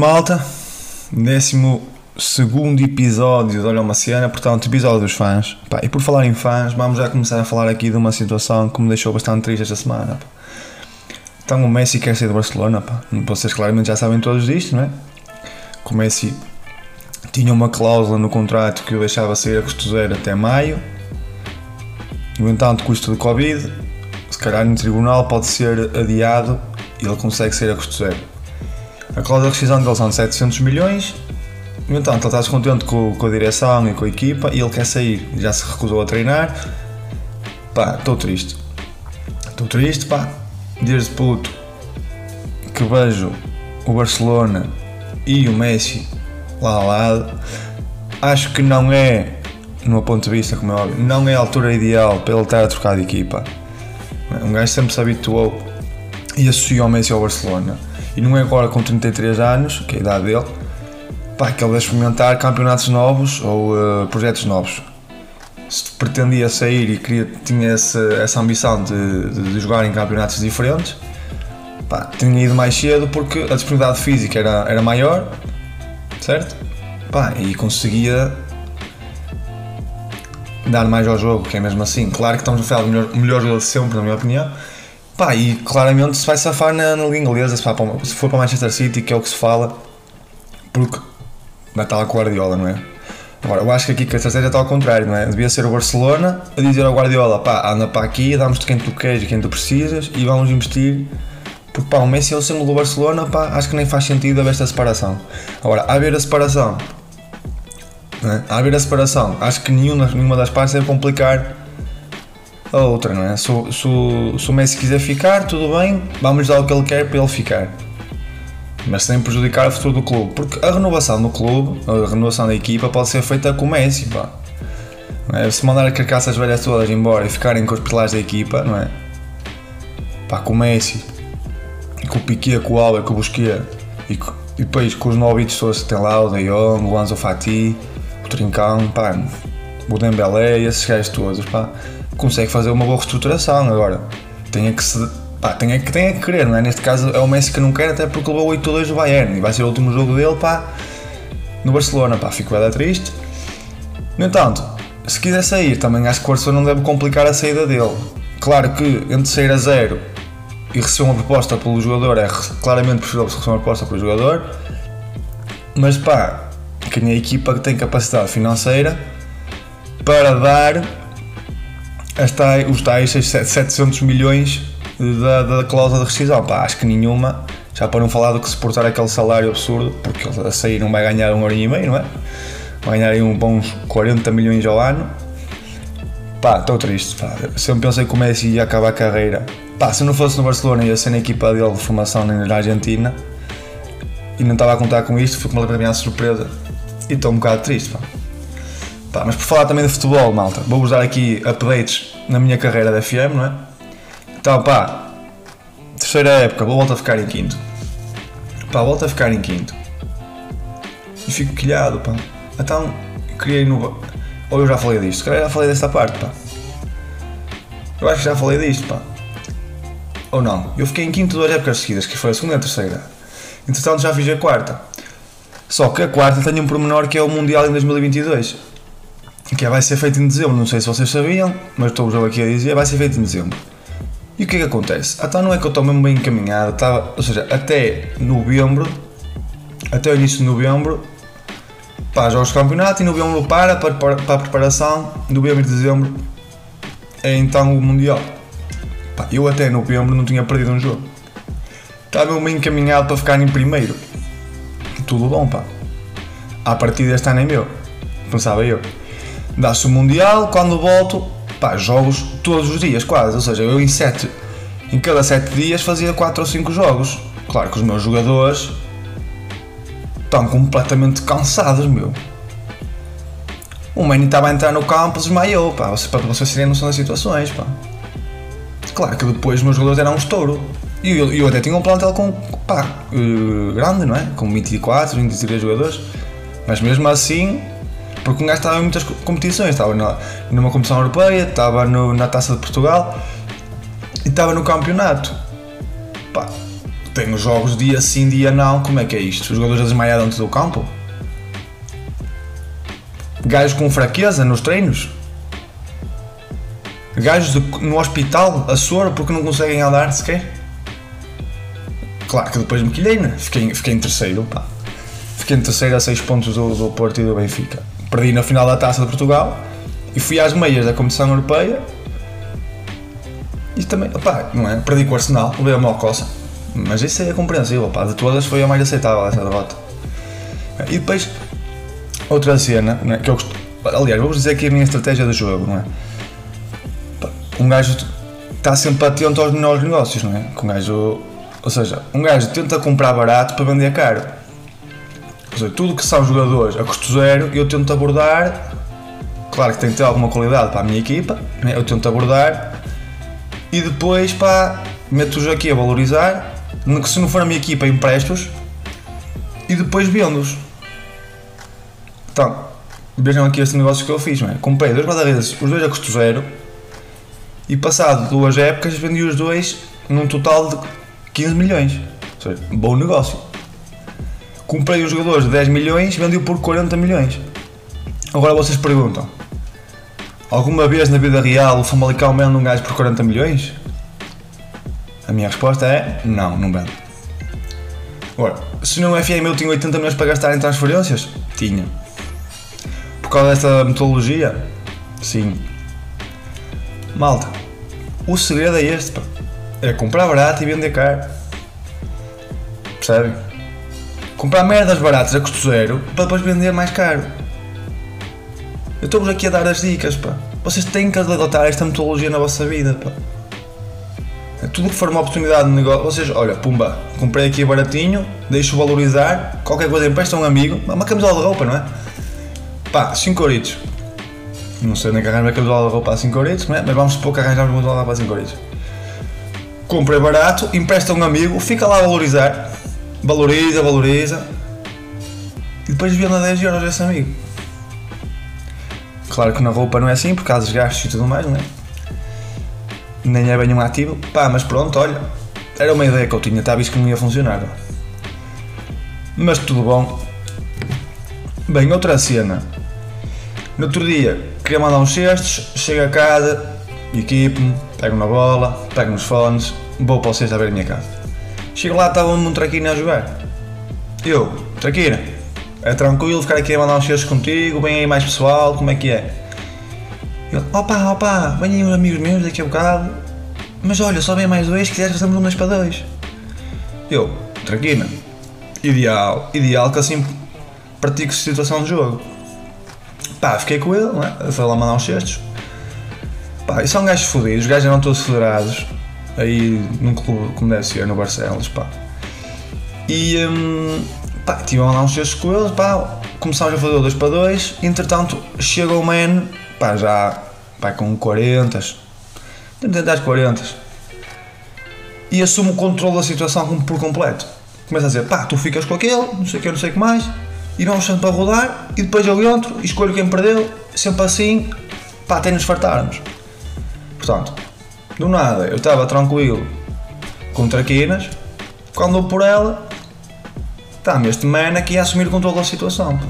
malta. Décimo segundo episódio de Olha uma Cena, portanto, episódio dos fãs. Pá, e por falar em fãs, vamos já começar a falar aqui de uma situação que me deixou bastante triste esta semana. Pá. Então, o Messi quer sair do Barcelona. Pá. Vocês claramente já sabem todos disto, não é? Que o Messi tinha uma cláusula no contrato que o deixava sair a custo zero até maio. No entanto, custo de Covid, se calhar no tribunal pode ser adiado e ele consegue sair a custo zero. A cláusula de rescisão dele são de 700 milhões. No entanto, ele está descontente com, com a direção e com a equipa e ele quer sair. Já se recusou a treinar. Pá, estou triste. Estou triste, pá. Desde puto que vejo o Barcelona e o Messi lá ao lado, acho que não é, no meu ponto de vista, como é óbvio, não é a altura ideal para ele estar a trocar de equipa. Um gajo sempre se habituou e associou o Messi ao Barcelona. E não é agora com 33 anos, que é a idade dele, pá, que ele vai experimentar campeonatos novos ou uh, projetos novos. Se pretendia sair e queria, tinha essa, essa ambição de, de, de jogar em campeonatos diferentes, pá, tinha ido mais cedo porque a disponibilidade física era, era maior, certo? Pá, e conseguia dar mais ao jogo, que é mesmo assim. Claro que estamos a falar do melhor, melhor jogador de sempre, na minha opinião. Pá, e claramente se vai safar na, na inglesa, se, para, se for para Manchester City, que é o que se fala, porque vai estar lá com o Guardiola, não é? Agora, eu acho que aqui que a estratégia está ao contrário, não é? Devia ser o Barcelona a dizer ao Guardiola, pá, anda para aqui, damos-te quem tu queres e quem tu precisas e vamos investir porque pá, o Messi é o símbolo do Barcelona, pá, acho que nem faz sentido haver esta separação. Agora, a haver a separação, é? a haver a separação, acho que nenhuma, nenhuma das partes deve complicar a outra, não é? Se, se, se o Messi quiser ficar, tudo bem, vamos dar o que ele quer para ele ficar. Mas sem prejudicar o futuro do clube. Porque a renovação do clube, a renovação da equipa, pode ser feita com o Messi, pá. É? Se mandar a carcaças velhas todas embora e ficarem com os pilares da equipa, não é? Pá, com o Messi, com o Piquet, com o Alba, com o Busquet e, e depois com os novitos todos que tem lá, o De Jong, o Anzo Fati, o Trincão, pá, o Dembélé, esses gajos todos, pá, consegue fazer uma boa reestruturação agora. Tem que se pá, tem que, tem que querer, não é? Neste caso é o Messi que não quer, até porque levou 8-2 do Bayern e vai ser o último jogo dele, pá, no Barcelona, pá, fico bem triste. No entanto, se quiser sair, também acho que o Barcelona não deve complicar a saída dele. Claro que entre sair a zero e receber uma proposta pelo jogador é claramente preferível receber uma proposta pelo jogador, mas pá, quem é a equipa que tem capacidade financeira para dar as tais, os tais 700 milhões da, da cláusula de rescisão. Pá, acho que nenhuma, já para não falar do que suportar aquele salário absurdo, porque ele a sair não vai ganhar um euro e meio, não é? Vai ganhar aí bons 40 milhões ao ano. Pá, estou triste. Pá. Sempre pensei que o Messi ia acabar a carreira. Pá, se não fosse no Barcelona, ia ser na equipa dele de formação na Argentina. E não estava a contar com isto, foi completamente surpresa. E estou um bocado triste. Pá. Pá, mas por falar também de futebol, malta, vou-vos dar aqui updates na minha carreira da FM, não é? Então, pá, terceira época, vou voltar a ficar em quinto. Pá, volto a ficar em quinto. E fico quilhado, pá. Então, criei no. Ou eu já falei disto? Calhar já falei desta parte, pá. Eu acho que já falei disto, pá. Ou não? Eu fiquei em quinto duas épocas seguidas, que foi a segunda e a terceira. Entretanto, já fiz a quarta. Só que a quarta tem um pormenor que é o Mundial em 2022. Que vai ser feito em dezembro. Não sei se vocês sabiam, mas estou-vos aqui a dizer, vai ser feito em dezembro. E o que é que acontece? Então não é que eu estou mesmo bem encaminhado, estava, ou seja, até novembro, até o início de novembro, pá, jogos de campeonato e novembro para, para, para, a preparação, novembro e dezembro é então o Mundial. Pá, eu até novembro não tinha perdido um jogo. Estava mesmo bem encaminhado para ficar em primeiro. Tudo bom, pá. A partir deste ano é meu, pensava eu. Dá-se o Mundial, quando volto, pá, jogos todos os dias, quase. Ou seja, eu em sete, em cada sete dias fazia 4 ou 5 jogos. Claro que os meus jogadores estão completamente cansados, meu. O Manny estava a entrar no campo, desmaiou, pá, para vocês terem noção das situações, pá. Claro que depois os meus jogadores eram um estouro. E eu, eu até tinha um plantel com, pá, uh, grande, não é? Com 24, 23 jogadores. Mas mesmo assim, porque um gajo estava em muitas competições, estava na, numa competição europeia, estava no, na Taça de Portugal e estava no campeonato. Pá, tenho jogos dia sim, dia não, como é que é isto? Os jogadores a desmaiar dentro do campo? Gajos com fraqueza nos treinos? Gajos de- no hospital a soro porque não conseguem andar sequer? Claro que depois me quilhei, né? Fiquei, fiquei em terceiro, pá. Fiquei em terceiro a 6 pontos do, do Porto e do Benfica. Perdi na final da Taça de Portugal e fui às meias da competição europeia e também, pá, não é? Perdi com o Arsenal, levei a mal coça. Mas isso é compreensível, pá. De todas foi a mais aceitável essa derrota. E depois, outra cena, né, que eu gosto. Aliás, vou-vos dizer aqui a minha estratégia de jogo, não é? Um gajo está sempre atento aos menores negócios, não é? Um gajo, ou seja, um gajo tenta comprar barato para vender caro. Tudo que são jogadores a custo zero, eu tento abordar. Claro que tem que ter alguma qualidade para a minha equipa, né? eu tento abordar e depois pá, meto-os aqui a valorizar. Se não for a minha equipa, empresto-os e depois vendo-os. Então, vejam aqui este negócio que eu fiz, não é? Comprei dois guarda-redes, os dois a custo zero e passado duas épocas vendi os dois num total de 15 milhões. Ou seja, bom negócio. Comprei os jogadores de 10 milhões vendi por 40 milhões. Agora vocês perguntam: Alguma vez na vida real o Famalicão vende um gajo por 40 milhões? A minha resposta é: Não, não vende. Agora, se no FM eu tinha 80 milhões para gastar em transferências? Tinha. Por causa desta metodologia? Sim. Malta, o segredo é este. É comprar barato e vender caro. Percebem? Comprar merdas baratas a custo zero para depois vender mais caro. Eu estou-vos aqui a dar as dicas, pá. Vocês têm que adotar esta metodologia na vossa vida, pá. É Tudo que for uma oportunidade de negócio, vocês, olha, pumba, comprei aqui baratinho, deixo valorizar, qualquer coisa empresta a um amigo, uma camisola de roupa, não é? Pá, 5 euritos. Não sei nem que arranjar uma camisola de roupa a 5 euritos, não é? Mas vamos supor que arranjamos uma camisola de roupa a 5 euritos. Barato, empresta a um amigo, fica lá a valorizar, valoriza, valoriza, e depois vende a 10 euros esse amigo. Claro que na roupa não é assim, por causa dos gastos e tudo mais, não é? Nem é bem um ativo. Pá, mas pronto, olha. Era uma ideia que eu tinha, estava visto que não ia funcionar. Mas tudo bom. Bem, outra cena. No outro dia, queria mandar uns cestos, chego a casa, equipe-me, pego na bola, pego nos fones, vou para o cesto a ver a minha casa. Chego lá, estava um traquina a jogar. Eu, traquina, é tranquilo ficar aqui a mandar uns cestos contigo, vem aí mais pessoal, como é que é? Ele, opa, opa, vem aí uns amigos meus daqui a bocado, mas olha, só vem mais dois, se quiseres fazemos um dois para dois. Eu, traquina, ideal, ideal que assim pratico situação de jogo. Pá, fiquei com ele, não é? Foi lá mandar uns cestos. Pá, e são gajos fodidos, os gajos eram todos federados, aí num clube como deve ser, no Barcelos, pá. E, hum, pá, tive a mandar uns cestos com eles, pá, começámos a fazer o 2 para 2, entretanto, chega o man, pá, já, pá, com 40, 30 às 40, e assume o controle da situação por completo. Começa a dizer, pá, tu ficas com aquele, não sei o que, não sei o que mais, e vamos sempre a rodar, e depois eu entro, escolho quem perdeu, sempre assim, pá, até nos fartarmos. Portanto, do nada, eu estava tranquilo com traquinas, quando eu por ela, está-me este man aqui a assumir o controle da situação. Pá.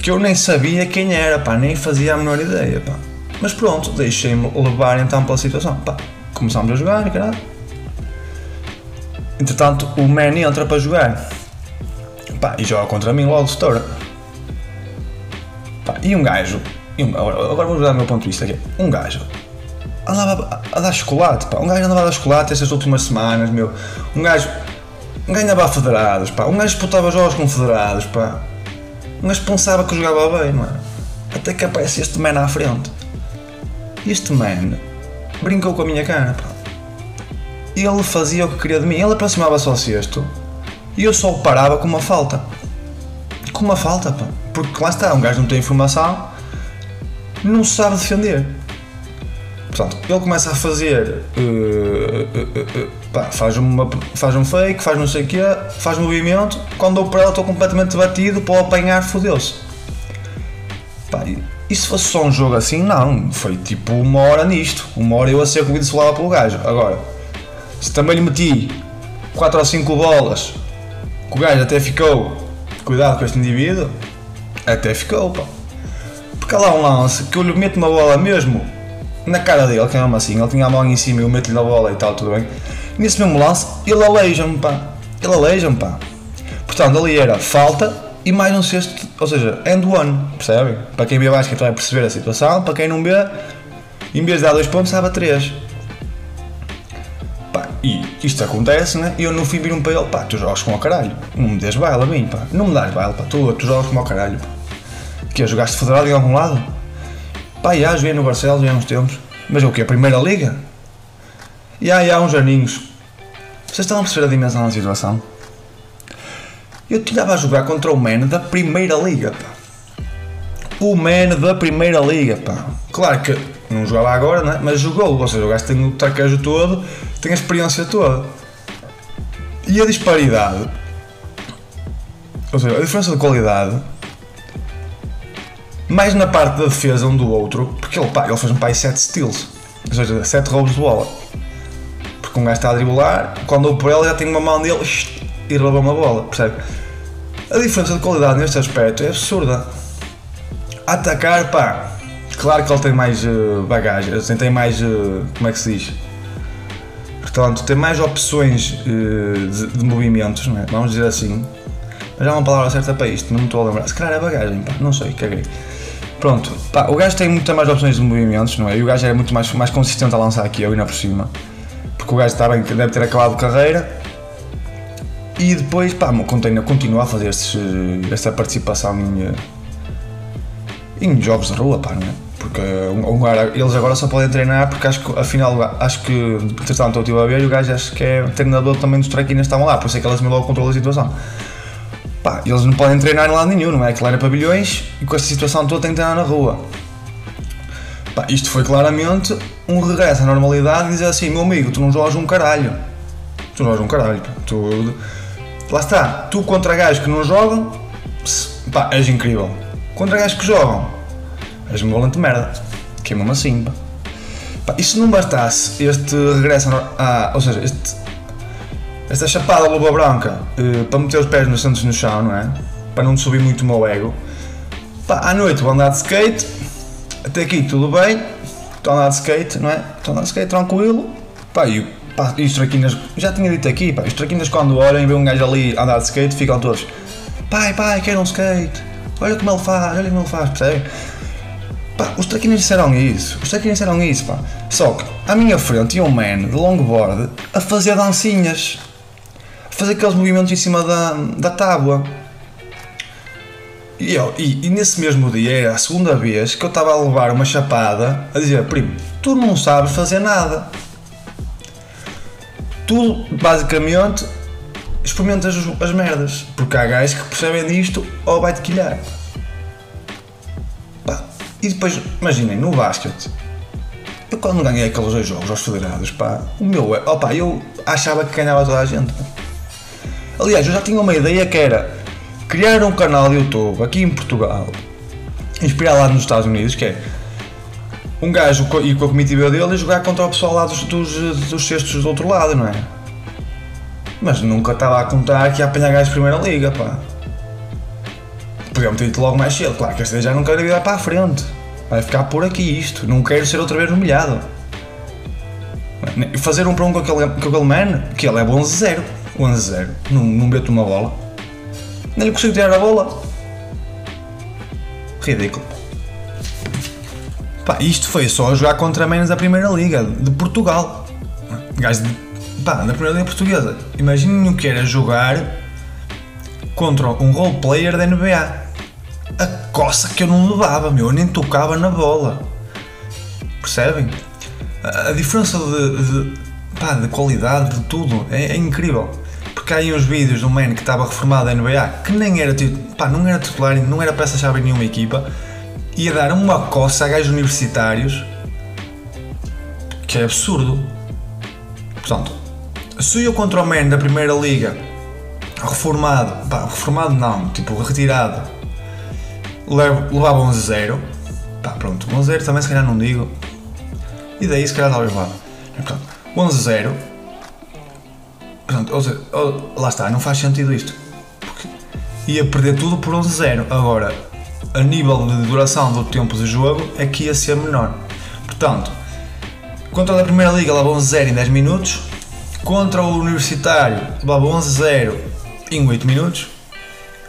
Que eu nem sabia quem era, pá, nem fazia a menor ideia, pá. Mas pronto, deixei-me levar então pela situação. Pá, começámos a jogar caralho. Entretanto, o man entra para jogar. Pá, e joga contra mim logo estoura. Pá, e um gajo, agora, vou dar o meu ponto de vista aqui. Um gajo andava a, dar chocolate, pá. Um gajo andava a dar chocolate estas últimas semanas, meu. Um gajo ganhava a federados, pá. Um gajo disputava jogos com federados, pá. Um gajo pensava que jogava bem, é? Até que aparece este man à frente. Este man brincou com a minha cara, pá. Ele fazia o que queria de mim. Ele aproximava-se ao cesto e eu só o parava com uma falta. Com uma falta, pá. Porque lá está, um gajo não tem informação, não sabe defender. Portanto, ele começa a fazer. eh, eh, eh, pá, faz, uma, faz um fake, faz não sei o quê, faz movimento. Quando eu para ela estou completamente batido, para o apanhar, fodeu-se. E se fosse só um jogo assim, não. Foi tipo uma hora nisto. Uma hora eu a ser comido solado pelo gajo. Agora, Se também lhe meti 4 ou 5 bolas, que o gajo até ficou, cuidado com este indivíduo, até ficou, pá. Porque lá um lance que eu lhe meto uma bola mesmo na cara dele, que é mesmo assim, ele tinha a mão em cima e eu meto-lhe a bola e tal, tudo bem. Nesse mesmo lance, ele aleija-me, pá. Ele aleija-me, pá. Portanto, ali era falta e mais um sexto, ou seja, end one, percebem? Para quem vê basquete vai perceber a situação, para quem não vê, em vez de dar dois pontos, dava três. Pá, e isto acontece, né? E eu no fim viro-me para ele, pá, tu jogas como ao caralho, não me des baile a mim, pá, não me dás baile, pá, tu, tu jogas como ao caralho, pá. Que jogaste federado em algum lado? Pá, já, joguei no Barcelos, há uns tempos. Mas o quê? A Primeira Liga? E há, há uns aninhos. Vocês estão a perceber a dimensão da situação? Eu estava a jogar contra o Man da Primeira Liga, pá. O Man da Primeira Liga, pá. Claro que não jogava agora, né? mas jogou. Ou seja, o gajo tem o traquejo todo, tem a experiência toda. E a disparidade, ou seja, a diferença de qualidade, mais na parte da defesa um do outro, porque ele, pá, ele fez um pai 7 steals, ou seja, 7 roubos de bola. Porque um gajo está a driblar, quando eu por ele já tem uma mão dele e rouba uma bola, percebe? A diferença de qualidade neste aspecto é absurda. A atacar, pá, claro que ele tem mais uh, bagagem, assim, tem mais. Uh, como é que se diz? Portanto, tem mais opções uh, de, de, movimentos, é? vamos dizer assim. Mas há uma palavra certa para isto, não me estou a lembrar. Se calhar é bagagem, pá, não sei, caguei. Pronto, pá, o gajo tem muitas mais opções de movimentos, não é? E o gajo é muito mais, mais consistente a lançar aqui, eu ainda por cima. Porque o gajo está bem, deve ter acabado de carreira. E depois, pá, continua a fazer estes, esta participação em, em jogos de rua, pá, não é? Porque um, um, eles agora só podem treinar porque acho que afinal acho que entretanto eu estive a ver e o gajo acho que é treinador também dos traquinas estavam lá, por isso é que eles me logo controlam a situação. Pá, eles não podem treinar em lado nenhum, não é? Aquilo era pavilhões e com esta situação toda tem que treinar na rua. Pá, isto foi claramente um regresso à normalidade e dizer assim, meu amigo, tu não jogas um caralho. Tu não jogas um caralho, pá. Tu, lá está, tu contra gajos que não jogam, pá, és incrível. Contra gajos que jogam, és um volante de merda. Que é assim, pá. pá. E se não bastasse este regresso a, ou seja, este, esta chapada luva branca uh, para meter os pés nos centros no chão, não é? Para não subir muito o meu ego. Pá, à noite vou andar de skate, até aqui tudo bem, estou a andar de skate, não é? Estou a andar de skate tranquilo, pá, e, pá, e os traquinas, já tinha dito aqui, pá, os traquinas quando olham e vêem um gajo ali andar de skate ficam todos, pai, pai, quero um skate, olha como ele faz, olha como ele faz, percebe? Pá, os traquinas disseram isso, os traquinas disseram isso, pá. Só que à minha frente tinha um man de longboard a fazer dancinhas fazer aqueles movimentos em cima da, da tábua. E, eu, e, e, nesse mesmo dia era a segunda vez que eu estava a levar uma chapada a dizer: Primo, tu não sabes fazer nada. Tu basicamente experimentas as merdas. Porque há gajos que percebem disto ou vai-te quilhar. Pá. E depois, imaginem, no basquete, eu quando ganhei aqueles dois jogos aos federados, pá, o meu, opa, eu achava que ganhava toda a gente. Pá. Aliás, eu já tinha uma ideia que era criar um canal YouTube aqui em Portugal, inspirado lá nos Estados Unidos, que é um gajo e com a comitiva dele jogar contra o pessoal lá dos, dos, dos cestos do outro lado, não é? Mas nunca estava a contar que ia apanhar gajos de primeira liga, pá. Podia ter dito logo mais cedo, claro que esta vez já não quero virar para a frente. Vai ficar por aqui isto, não quero ser outra vez humilhado. Fazer um para um com aquele, com aquele man, que ele é bom 0 11-0, não, não meto uma bola. Nem lhe consigo tirar a bola. Ridículo. Pá, isto foi só a jogar contra menos da Primeira Liga de Portugal. Gajo de, pá, da Primeira Liga Portuguesa. Imaginem o que era jogar contra um role player da NBA. A coça que eu não levava, meu, eu nem tocava na bola. Percebem? A, a diferença de, de, pá, de qualidade de tudo é, é incrível porque há aí uns vídeos de um man que estava reformado da NBA que nem era, pá, não era titular, não era peça-chave em nenhuma equipa, ia dar uma coça a gajos universitários que é absurdo. Portanto, se eu contra o man da primeira liga, reformado, pá, reformado não, tipo retirado, levava 11-0, pá, pronto, 11-0 também se calhar não digo, e daí se calhar talvez vá. Portanto, 11-0 Portanto, ou seja, lá está, não faz sentido isto. Porque ia perder tudo por 11-0. Agora, a nível de duração do tempo de jogo, é que ia ser menor. Portanto, contra a Primeira Liga leva 11-0 em 10 minutos, contra o Universitário leva 11-0 em 8 minutos,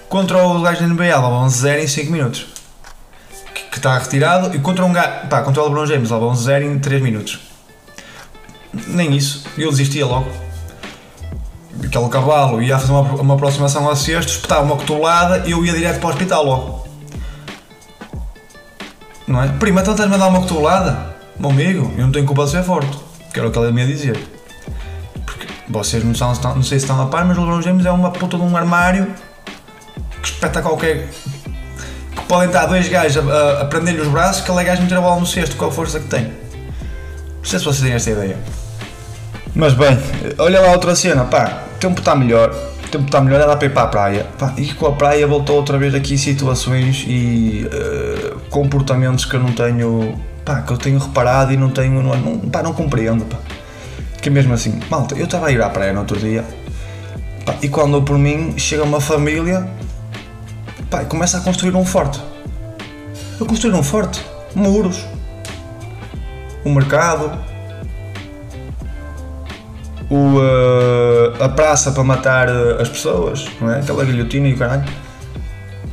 contra o gajo da NBA leva 11-0 em 5 minutos. Que, que está retirado, e contra um gajo, pá, contra o LeBron James leva 11-0 em 3 minutos. Nem isso, eu desistia logo. Aquele cavalo ia fazer uma, uma aproximação ao cesto, espetava uma cotolada e eu ia direto para o hospital logo. Não é? Prima, então estás-me a dar uma cotolada? Meu amigo, eu não tenho culpa de ser forte. Que era o que ele me ia dizer. Porque vocês não, são, não sei se estão a par, mas o LeBron James é uma puta de um armário que espeta qualquer. que podem estar dois gajos a, a, a prender-lhe os braços que ele é gajo meter a bola no cesto com a força que tem. Não sei se vocês têm esta ideia. Mas bem, olha lá outra cena, pá, tempo está melhor, o tempo está melhor, dá para ir para a praia. E com a praia voltou outra vez aqui situações e uh, comportamentos que eu não tenho, pá, que eu tenho reparado e não tenho, não, não, pá, não compreendo, pá. Que mesmo assim, malta, eu estava a ir à praia no outro dia pá, e quando por mim chega uma família pá, e começa a construir um forte. A construir um forte, muros, um mercado, o, uh, a praça para matar uh, as pessoas, não é? Aquela guilhotina e o caralho.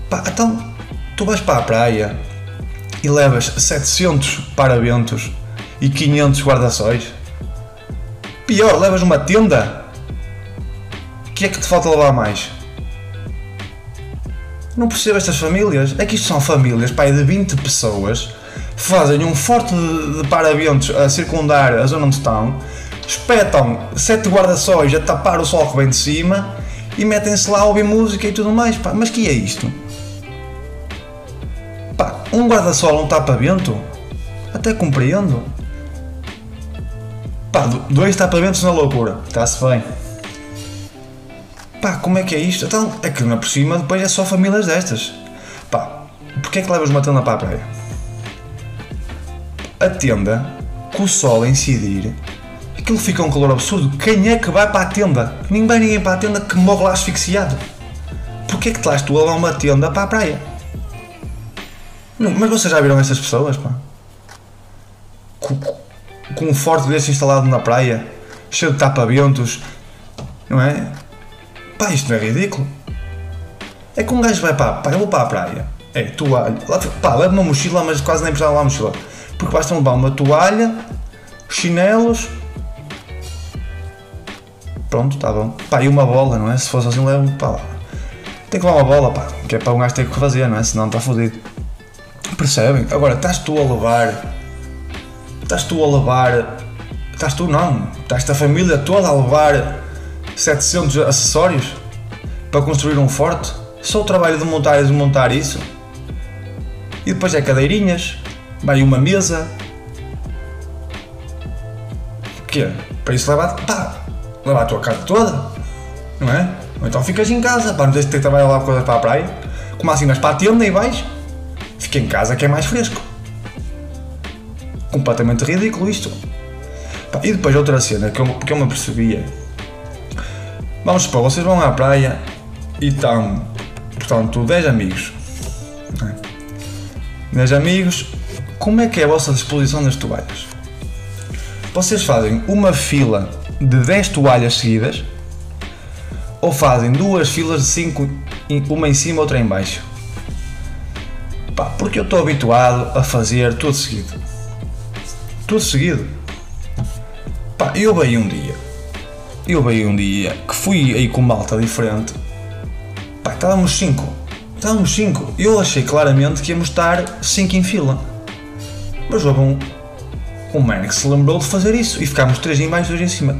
Pá, então, tu vais para a praia e levas 700 paraventos e 500 guarda-sóis. Pior, levas uma tenda. O que é que te falta levar mais? Não percebo estas famílias. É que isto são famílias, pai, de 20 pessoas, fazem um forte de, de a circundar a zona onde estão espetam sete guarda-sóis a tapar o sol que vem de cima e metem-se lá a ouvir música e tudo mais. Pá, mas que é isto? Pá, um guarda-sol, um tapa-vento? Até compreendo. Pá, dois tapa-ventos na loucura. Está-se bem. Pá, como é que é isto? Então, é que na por cima depois é só famílias destas. Pá, porquê é que levas uma tenda para a praia? A tenda, com o sol a incidir, aquilo fica um calor absurdo. Quem é que vai para a tenda? Ninguém vai ninguém para a tenda que morre lá asfixiado. Porquê é que estás tu a levar uma tenda para a praia? Mas vocês já viram essas pessoas, pá? Com, com um forte desse instalado na praia, cheio de tapa-ventos, não é? Pá, isto não é ridículo. É que um gajo vai para, pá, eu vou para a praia. É, toalha. Lá, pá, leva uma mochila, mas quase nem precisava lá a mochila. Porque basta levar uma toalha, chinelos, pronto, está bom. Pá, e uma bola, não é? Se fosse assim, levo, pá, tem que levar uma bola, pá, que é para um gajo ter que fazer, não é? Senão está fodido. Percebem? Agora, estás tu a levar, estás tu a levar, estás tu não, estás a família toda a levar 700 acessórios para construir um forte? Só o trabalho de montar e desmontar isso? E depois é cadeirinhas, vai uma mesa. O quê? Para isso levar, pá, levar a tua casa toda, não é? Ou então ficas em casa, para não ter que trabalhar lá coisas para a praia. Como assim, vais para a tenda e vais? Fica em casa que é mais fresco. Completamente ridículo isto. E depois outra cena que eu, que eu me percebia. Vamos supor, vocês vão à praia e estão, portanto, 10 amigos. 10 é? amigos, como é que é a vossa disposição das toalhas? Vocês fazem uma fila de 10 toalhas seguidas ou fazem duas filas de 5, uma em cima outra em baixo? Pá, porque eu estou habituado a fazer tudo seguido. Tudo seguido. Pá, eu veio um dia. Eu veio um dia que fui aí com malta diferente. Pá, estávamos 5. Estávamos 5. Eu achei claramente que íamos estar 5 em fila. Mas houve um, o Manix se lembrou de fazer isso e ficámos três em baixo, dois em cima.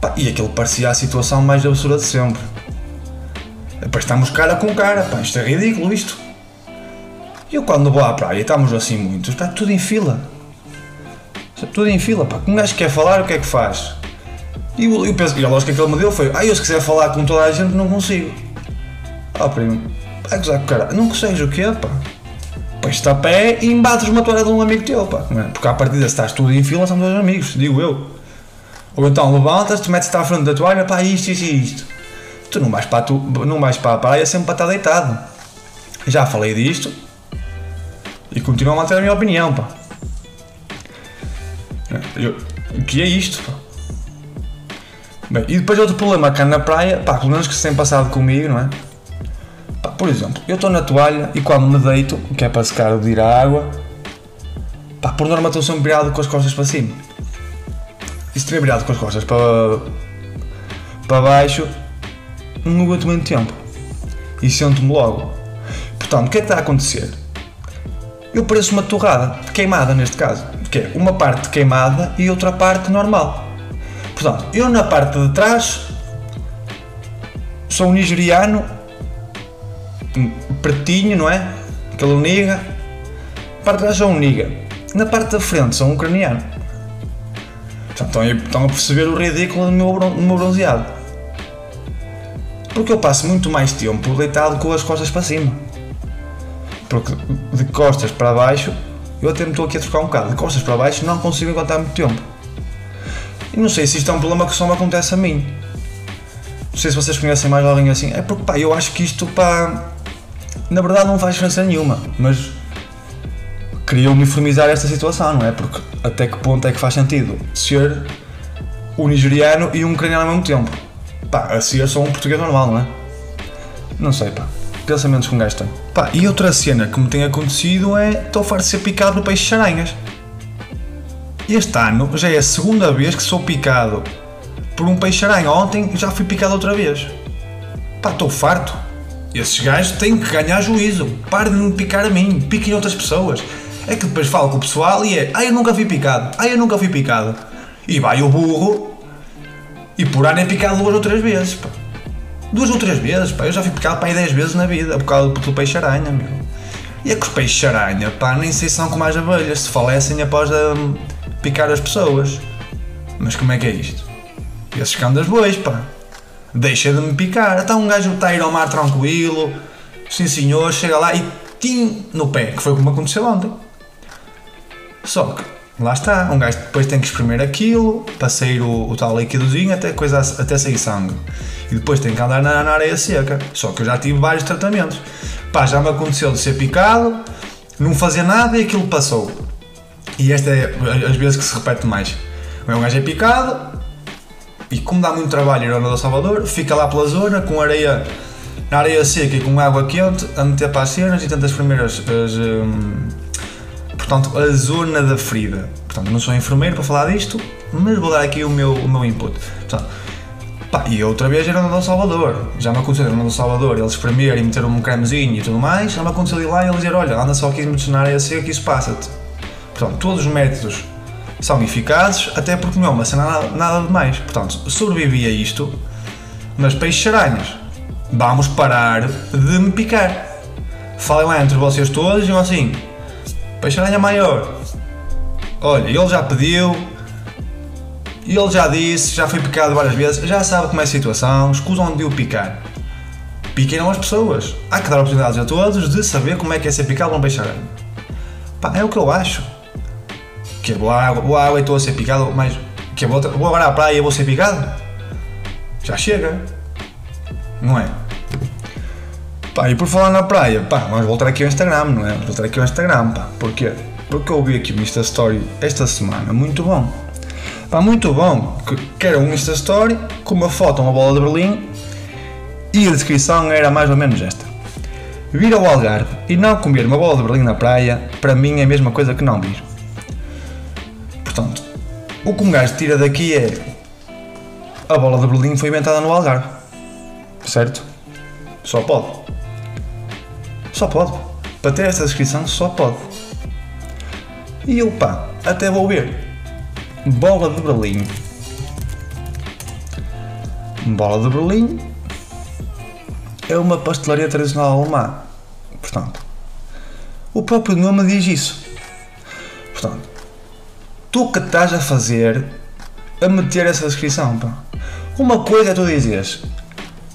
Pá, e aquilo parecia a situação mais absurda de sempre. Estamos cara com cara, pá, isto é ridículo isto. E eu quando vou à praia e estamos assim muitos, está tudo em fila. Está tudo em fila, pá. Um gajo quer falar, o que é que faz? E eu, eu penso, e a lógica que ele me deu foi, ah, eu se quiser falar com toda a gente não consigo. Ah, primo, vai gozar com cara, não consegues o quê, pá? Pões-te a pé e embates uma toalha de um amigo teu, pá. É? Porque à partida, se estás tudo em fila, são dois amigos, digo eu. Ou então levantas-te, metes-te à frente da toalha, pá, isto, isto e isto. Tu não vais para a, tu, não vais para a praia sempre para estar deitado. Já falei disto e continuo a manter a minha opinião, pá. Eu, o que é isto, pá? Bem, e depois outro problema cá na praia, pá, pelo menos que se tem passado comigo, não é? Por exemplo, eu estou na toalha e quando me deito, que é para secar de ir à água, pá, por norma estou sempre virado com as costas para cima. E se estiver virado com as costas para, para baixo, não aguento muito tempo. E sento-me logo. Portanto, o que é que está a acontecer? Eu pareço uma torrada, queimada neste caso. Que é uma parte queimada e outra parte normal. Portanto, eu na parte de trás sou um nigeriano, pretinho, não é? Aquele niga. Na parte de trás sou um niga. Na parte da frente sou um ucraniano. Portanto, estão a perceber o ridículo do meu, do meu bronzeado. Porque eu passo muito mais tempo deitado com as costas para cima. Porque de costas para baixo, eu até me estou aqui a trocar um bocado. De costas para baixo não consigo aguentar muito tempo. E não sei se isto é um problema que só me acontece a mim. Não sei se vocês conhecem mais alguém assim. É porque pá, eu acho que isto pá. Na verdade não faz diferença nenhuma, mas queria uniformizar esta situação, não é? Porque até que ponto é que faz sentido ser um nigeriano e um ucraniano ao mesmo tempo? Pá, a ser só um português normal, não é? Não sei, pá. Pensamentos com tem. Pá, e outra cena que me tem acontecido é estou farto de ser picado no peixe charanhas. Este ano já é a segunda vez que sou picado por um peixe-aranha. Ontem já fui picado outra vez. Pá, estou farto. Esses gajos têm que ganhar juízo. Parem de me picar a mim, piquem outras pessoas. É que depois falo com o pessoal e é, ah, eu nunca fui picado, ah, eu nunca fui picado. E vai o burro e por ano é picado duas ou três vezes, pá. Duas ou três vezes, pá. Eu já fui picado para aí dez vezes na vida por causa do peixe-aranha, meu. E é que os peixes-aranha, pá, nem sei se são como as abelhas, se falecem após a picar as pessoas. Mas como é que é isto? Esses cão das bois, pá. Deixa de me picar. Até um gajo está a ir ao mar tranquilo. Sim senhor, chega lá e tim no pé, que foi como aconteceu ontem. Só que, lá está, um gajo depois tem que espremer aquilo para sair o, o tal líquidozinho até, coisa, até sair sangue. E depois tem que andar na, na areia seca. Só que eu já tive vários tratamentos. Pá, já me aconteceu de ser picado, não fazer nada e aquilo passou. E esta é as vezes que se repete mais. Um gajo é picado e como dá muito trabalho ir ao do Salvador, fica lá pela zona com areia, na areia seca e com água quente a meter para as cenas e tantas primeiras as, hum, portanto, a zona da ferida. Portanto, não sou enfermeiro para falar disto, mas vou dar aqui o meu, o meu input. Portanto, pá, e outra vez era no Salvador. Já me aconteceu no do Salvador, eles espremerem e meter um cremezinho e tudo mais. Já me aconteceu ir lá e eles dizer: Olha, anda só 15 minutos na areia seca que isso passa-te. Portanto, todos os métodos são eficazes, até porque não é uma cena nada, demais. Portanto, sobrevivi a isto, mas peixes-aranhas, vamos parar de me picar. Falem lá entre vocês todos e assim: peixe-aranha maior. Olha, ele já pediu, ele já disse, já foi picado várias vezes, já sabe como é a situação, escusam de o picar. Piquem as pessoas. Há que dar oportunidades a todos de saber como é que é ser picado um peixe-aranha. É o que eu acho que vou à água, vou à água e estou a ser picado, mas que vou, vou agora à praia e vou ser picado? Já chega, não é? Pá, e por falar na praia, pá, vamos voltar aqui ao Instagram, não é? Vamos voltar aqui ao Instagram, pá, porquê? Porque eu vi aqui um Insta Story esta semana, muito bom. Pá, muito bom, que era um Insta Story com uma foto, uma bola de Berlim e a descrição era mais ou menos esta. Vir ao Algarve e não comer uma bola de Berlim na praia, para mim é a mesma coisa que não vir. Portanto, o que um gajo tira daqui é a bola de Berlim foi inventada no Algarve. Certo? Só pode. Só pode. Para ter esta descrição, só pode. E eu, pá, até vou ver. Bola de Berlim. Bola de Berlim é uma pastelaria tradicional alemã. Portanto, o próprio nome diz isso. Portanto, tu que estás a fazer a meter essa descrição, pá. Uma coisa é tu dizes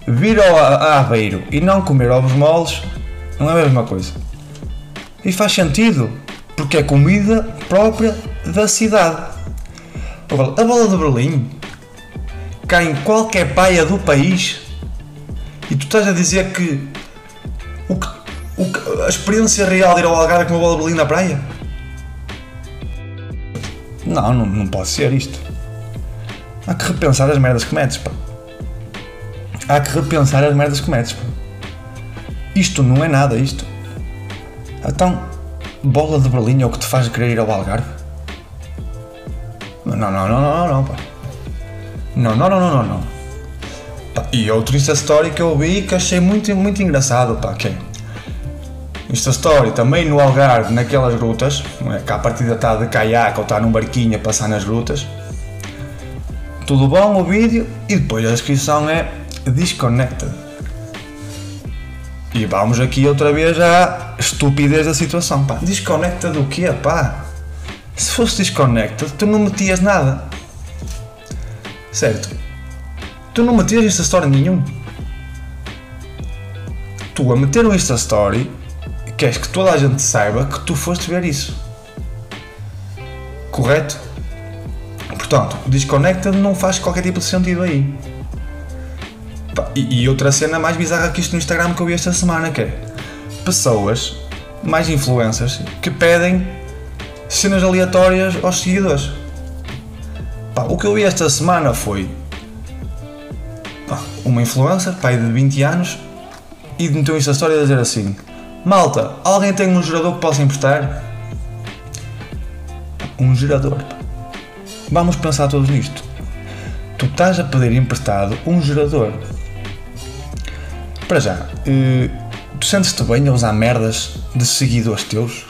vir ao Aveiro e não comer ovos moles não é a mesma coisa. E faz sentido, porque é comida própria da cidade. Agora, a bola de Berlim pescar em qualquer praia do país e tu estás a dizer que, o que, o que a experiência real de ir ao Algarve com uma bola de bolinho na praia? Não, não, não pode ser isto. Há que repensar as merdas que metes, pá. Há que repensar as merdas que metes, pá. Isto não é nada, isto. Então, bola de Berlim é o que te faz querer ir ao Algarve? Não, não, não, não, não, não, pá. Não, não, não, não, não, não. E Insta Story que eu vi que achei muito, muito engraçado, pá, que é Insta Story também no Algarve, naquelas grutas, não é? que a partida está de caiaque ou está num barquinho a passar nas grutas. Tudo bom o vídeo e depois a descrição é Disconnected. E vamos aqui outra vez à estupidez da situação. Pá, desconecta do quê, pá? Se fosse desconecta, tu não metias nada. Certo? Tu não metias Insta Story nenhum. Tu a meter um Insta Story queres que toda a gente saiba que tu foste ver isso. Correto? Portanto, o Disconnected não faz qualquer tipo de sentido aí. E, outra cena mais bizarra que isto no Instagram que eu vi esta semana, que é pessoas, mais influencers, que pedem cenas aleatórias aos seguidores. Pá, o que eu vi esta semana foi pá, uma influencer, pai de 20 anos, e meteu esta história a dizer assim: Malta, alguém tem um gerador que possa emprestar? Um gerador. Vamos pensar todos nisto. Tu estás a pedir emprestado um gerador para já, uh, tu sentes-te bem a usar merdas de seguidores teus?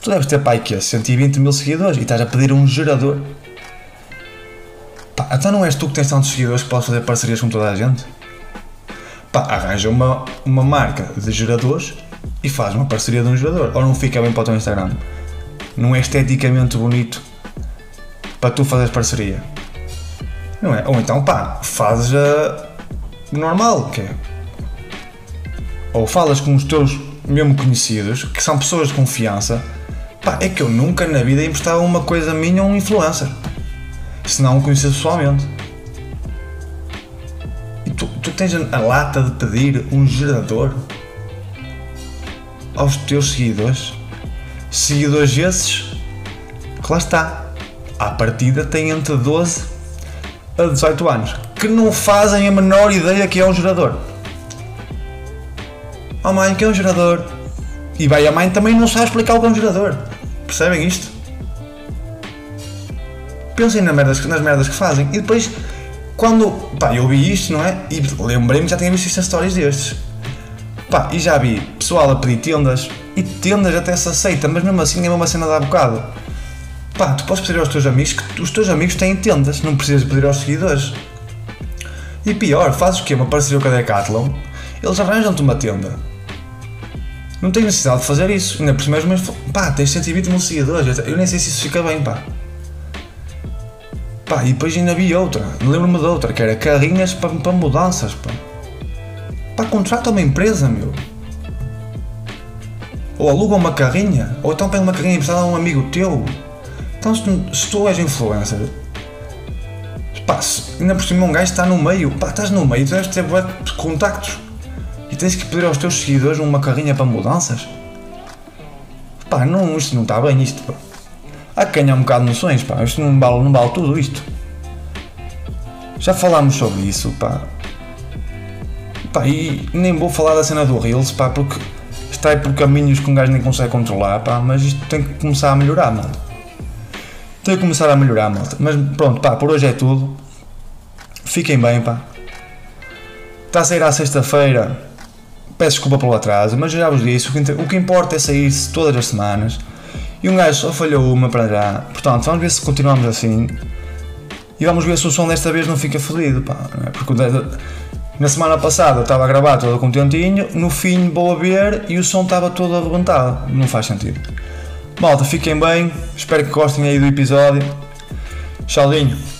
Tu deves ter pai que 120 mil seguidores e estás a pedir um gerador. Pá, então não és tu que tens tantos seguidores que podes fazer parcerias com toda a gente? Pá, arranja uma, uma marca de geradores e faz uma parceria de um gerador. Ou não fica bem para o teu Instagram? Não é esteticamente bonito para tu fazeres parceria? Não é? Ou então, pá, fazes a normal, que é. Ou falas com os teus mesmo conhecidos, que são pessoas de confiança, pá, é que eu nunca na vida emprestava uma coisa minha a um influencer. Se não o conheces pessoalmente. Tu, tens a lata de pedir um gerador aos teus seguidores. Seguidores esses, que lá está. À partida tem entre 12 a 18 anos que não fazem a menor ideia que é um gerador. Oh mãe, que é um gerador? E vai, a mãe também não sabe explicar o que é um gerador. Percebem isto? Pensem nas merdas, nas merdas que fazem. E depois, quando. Pá, eu vi isto, não é? E lembrei-me que já tinha visto estas histórias destes. Pá, e já vi pessoal a pedir tendas. E tendas até se aceita, mas mesmo assim é uma cena de bocado. Pá, tu podes pedir aos teus amigos que os teus amigos têm tendas, não precisas pedir aos seguidores. E pior, fazes o quê? Uma parceria com a Decathlon, eles arranjam-te uma tenda. Não tens necessidade de fazer isso. Ainda por cima, mas pá, tens 120 mil seguidores. Eu nem sei se isso fica bem, pá. Pá, e depois ainda vi outra. Lembro-me de outra, que era carrinhas para, para mudanças, pá. Pá, contrata uma empresa, meu. Ou aluga uma carrinha, ou então pega uma carrinha emprestada a um amigo teu. Então, se se tu és influencer, Pá, ainda por cima um gajo está no meio, pá, estás no meio, tu deves ter contactos e tens que pedir aos teus seguidores uma carrinha para mudanças. Pá, não, isto não está bem, isto, pá. Há que ganhar um bocado de noções, pá, isto não vale, não vale tudo isto. Já falámos sobre isso, pá. Pá, e nem vou falar da cena do Reels, pá, porque está aí por caminhos que um gajo nem consegue controlar, pá, mas isto tem que começar a melhorar, mano. Tem que começar a melhorar, malta. Mas pronto, pá, por hoje é tudo. Fiquem bem, pá. Está a sair à sexta-feira. Peço desculpa pelo atraso, mas já vos disse. O que importa é sair-se todas as semanas. E um gajo só falhou uma para já. Portanto, vamos ver se continuamos assim. E vamos ver se o som desta vez não fica fodido, pá. É? Porque na semana passada eu estava a gravar todo contentinho, no fim vou a ver e o som estava todo arrebentado. Não faz sentido. Malta, fiquem bem. Espero que gostem aí do episódio. Tchauzinho.